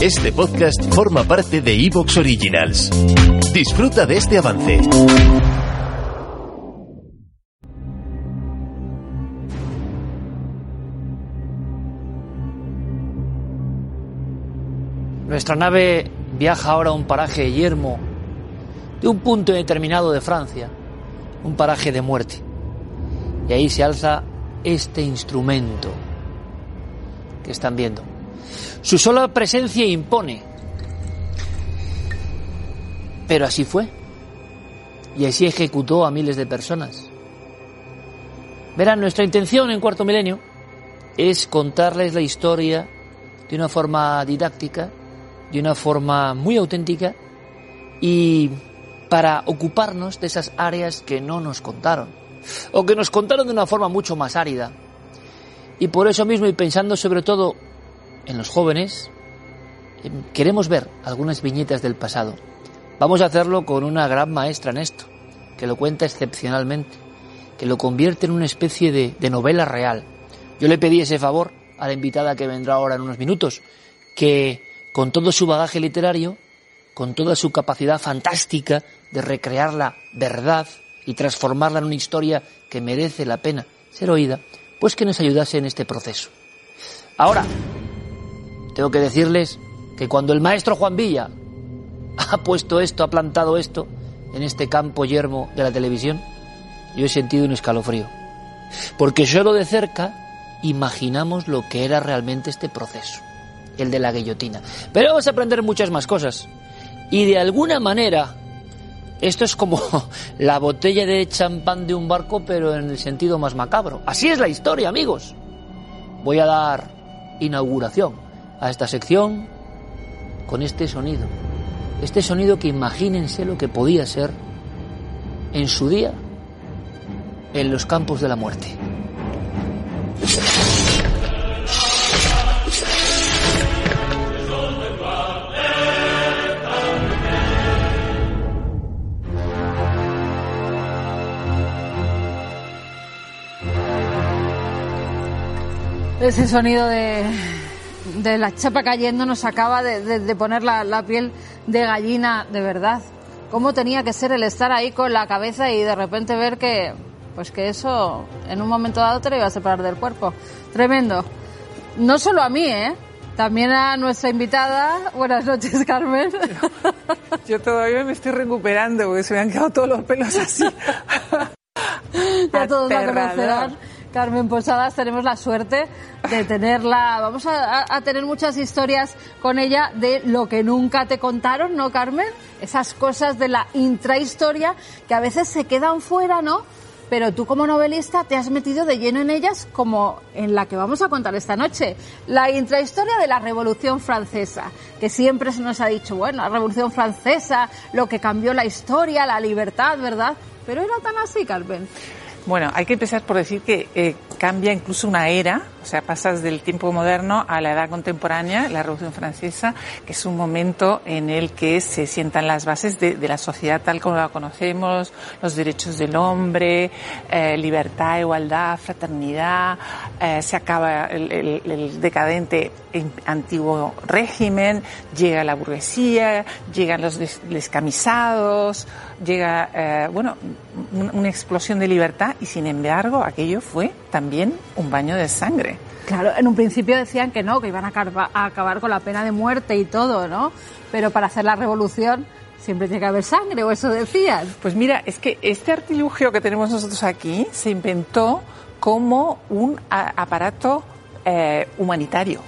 Este podcast forma parte de Evox Originals. Disfruta de este avance. Nuestra nave viaja ahora a un paraje yermo de un punto determinado de Francia, un paraje de muerte. Y ahí se alza este instrumento que están viendo. Su sola presencia impone. Pero así fue. Y así ejecutó a miles de personas. Verán, nuestra intención en Cuarto Milenio es contarles la historia de una forma didáctica, de una forma muy auténtica y para ocuparnos de esas áreas que no nos contaron o que nos contaron de una forma mucho más árida. Y por eso mismo y pensando sobre todo en los jóvenes, em, queremos ver algunas viñetas del pasado. Vamos a hacerlo con una gran maestra en esto, que lo cuenta excepcionalmente, que lo convierte en una especie de, de novela real. Yo le pedí ese favor a la invitada que vendrá ahora en unos minutos, que con todo su bagaje literario, con toda su capacidad fantástica de recrear la verdad y transformarla en una historia que merece la pena ser oída, pues que nos ayudase en este proceso. Ahora, tengo que decirles que cuando el maestro Juan Villa ha puesto esto, ha plantado esto en este campo yermo de la televisión, yo he sentido un escalofrío. Porque solo de cerca imaginamos lo que era realmente este proceso, el de la guillotina. Pero vamos a aprender muchas más cosas. Y de alguna manera, esto es como la botella de champán de un barco, pero en el sentido más macabro. Así es la historia, amigos. Voy a dar inauguración a esta sección con este sonido. Este sonido que imagínense lo que podía ser en su día en los campos de la muerte. Ese sonido de, de la chapa cayendo nos acaba de, de, poner la, la, piel de gallina, de verdad. ¿Cómo tenía que ser el estar ahí con la cabeza y de repente ver que, pues que eso en un momento dado te lo iba a separar del cuerpo? Tremendo. No solo a mí, ¿eh? También a nuestra invitada. Buenas noches, Carmen. Yo todavía me estoy recuperando porque se me han quedado todos los pelos así. ya todos la conocerán. Carmen Posadas, tenemos la suerte de tenerla. Vamos a, tener muchas historias con ella de lo que nunca te contaron, ¿no, Carmen? Esas cosas de la intrahistoria que a veces se quedan fuera, ¿no? Pero tú como novelista te has metido de lleno en ellas como en la que vamos a contar esta noche. La intrahistoria de la Revolución Francesa, que siempre se nos ha dicho, bueno, la Revolución Francesa, lo que cambió la historia, la libertad, ¿verdad? Pero era tan así, Carmen. Bueno, hay que empezar por decir que eh, cambia incluso una era, o sea, pasas del tiempo moderno a la edad contemporánea, la Revolución Francesa, que es un momento en el que se sientan las bases de, la sociedad tal como la conocemos, los derechos del hombre, eh, libertad, igualdad, fraternidad, eh, se acaba el, el, el decadente antiguo régimen, llega la burguesía, llegan los descamisados, llega, eh, bueno, una explosión de libertad y sin embargo aquello fue también un baño de sangre. Claro, en un principio decían que no, que iban a acabar con la pena de muerte y todo, ¿no? Pero para hacer la revolución siempre tiene que haber sangre, o eso decían. Pues mira, es que este artilugio que tenemos nosotros aquí se inventó como un aparato eh, humanitario.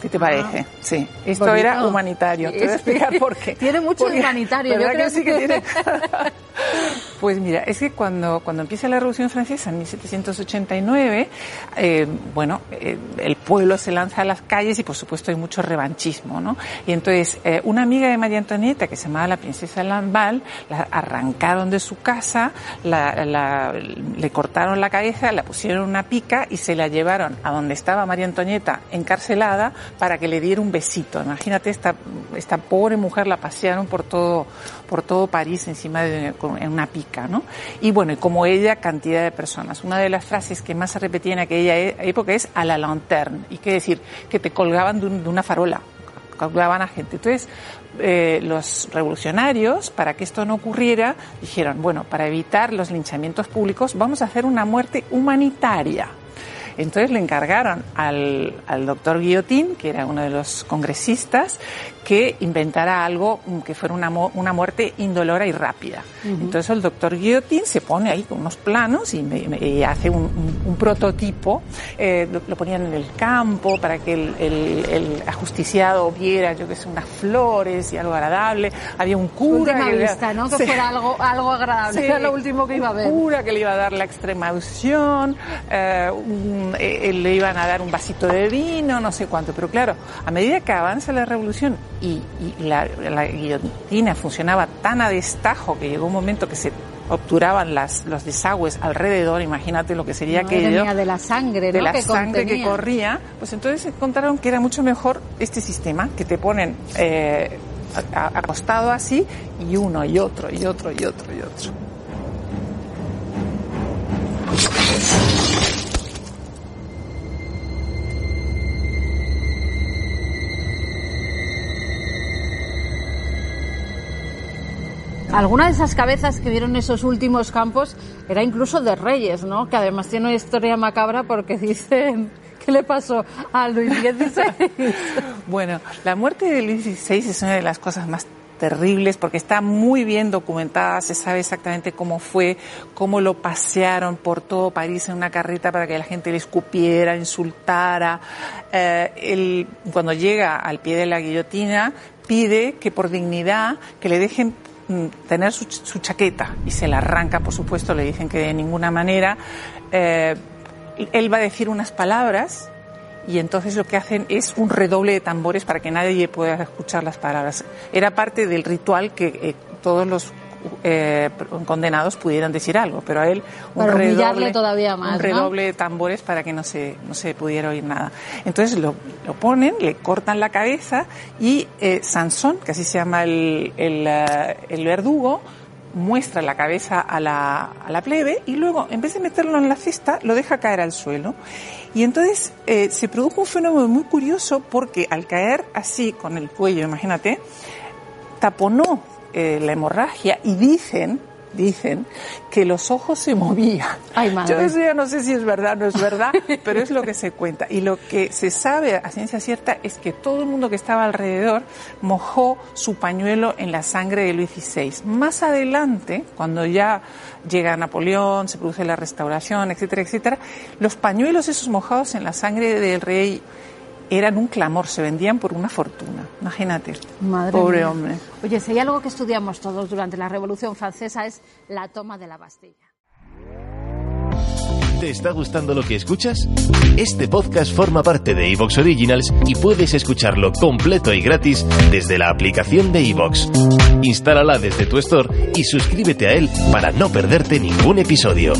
¿Qué te parece? Ah, sí, esto bonito. era humanitario. Te voy a explicar por qué. Tiene mucho Porque, humanitario. Yo creo que sí que tiene. Pues mira, es que cuando, cuando empieza la Revolución Francesa en 1789, eh, bueno, eh, el pueblo se lanza a las calles y por supuesto hay mucho revanchismo, ¿no? Y entonces, eh, una amiga de María Antonieta, que se llamaba la princesa Lamballe, la arrancaron de su casa, la, le cortaron la cabeza, la pusieron una pica y se la llevaron a donde estaba María Antonieta encarcelada para que le diera un besito. Imagínate, esta, esta pobre mujer la pasearon por todo, por todo París encima de en una pica, Y bueno, y como ella, cantidad de personas. Una de las frases que más se repetía en aquella e, época es a la lanterne, y qué decir, que te colgaban de, una farola, colgaban a gente. Entonces, eh, los revolucionarios, para que esto no ocurriera, dijeron, bueno, para evitar los linchamientos públicos, vamos a hacer una muerte humanitaria. Entonces le encargaron al, al doctor Guillotín, que era uno de los congresistas, que inventara algo que fuera una, una muerte indolora y rápida. Entonces el doctor Guillotín se pone ahí con unos planos y, hace un, prototipo, eh, lo, ponían en el campo para que el, el, ajusticiado viera, yo que sé, unas flores y algo agradable. Había un cura. que vista, ¿no? Que fuera algo, algo agradable, era lo último que iba a ver. Un cura que le iba a dar la extrema unción, eh, eh, le iban a dar un vasito de vino, no sé cuánto. Pero claro, a medida que avanza la revolución y, la, guillotina funcionaba tan a destajo que llegó un momento que se obturaban las, los desagües alrededor, imagínate lo que sería que aquello. de la sangre, De la sangre que corría, pues entonces encontraron que era mucho mejor este sistema, que te ponen eh, acostado así y uno y otro y otro y otro y otro. Alguna de esas cabezas que vieron esos últimos campos era incluso de reyes, ¿no? Que además tiene una historia macabra porque dicen ¿Qué le pasó a Luis XVI? bueno, la muerte de Luis XVI es una de las cosas más terribles porque está muy bien documentada, se sabe exactamente cómo fue, cómo lo pasearon por todo París en una carreta para que la gente le escupiera, insultara. Eh, cuando llega al pie de la guillotina, pide que por dignidad que le dejen tener su, chaqueta y se la arranca, por supuesto, le dicen que de ninguna manera. Eh, él va a decir unas palabras y entonces lo que hacen es un redoble de tambores para que nadie pueda escuchar las palabras. Era parte del ritual que eh, todos los eh, condenados pudieran decir algo, pero a él un redoble, todavía más, un redoble de tambores para que no se, no se pudiera oír nada. Entonces lo, lo ponen, le cortan la cabeza y eh, Sansón, que así se llama el, el, eh, el verdugo, muestra la cabeza a la, a la, plebe y luego, en vez de meterlo en la cesta, lo deja caer al suelo. Y entonces eh, se produjo un fenómeno muy curioso porque al caer así con el cuello, imagínate, taponó eh, la hemorragia y dicen dicen que los ojos se movían. Yo eso ya no sé si es verdad o no es verdad, pero es lo que se cuenta. Y lo que se sabe a ciencia cierta es que todo el mundo que estaba alrededor mojó su pañuelo en la sangre de Luis XVI. Más adelante, cuando ya llega Napoleón, se produce la restauración, etcétera, etcétera, los pañuelos esos mojados en la sangre del rey eran un clamor, se vendían por una fortuna. Imagínate. Pobre hombre. Oye, si hay algo que estudiamos todos durante la Revolución Francesa es la toma de la Bastilla. ¿Te está gustando lo que escuchas? Este podcast forma parte de Evox Originals y puedes escucharlo completo y gratis desde la aplicación de Evox. Instálala desde tu store y suscríbete a él para no perderte ningún episodio.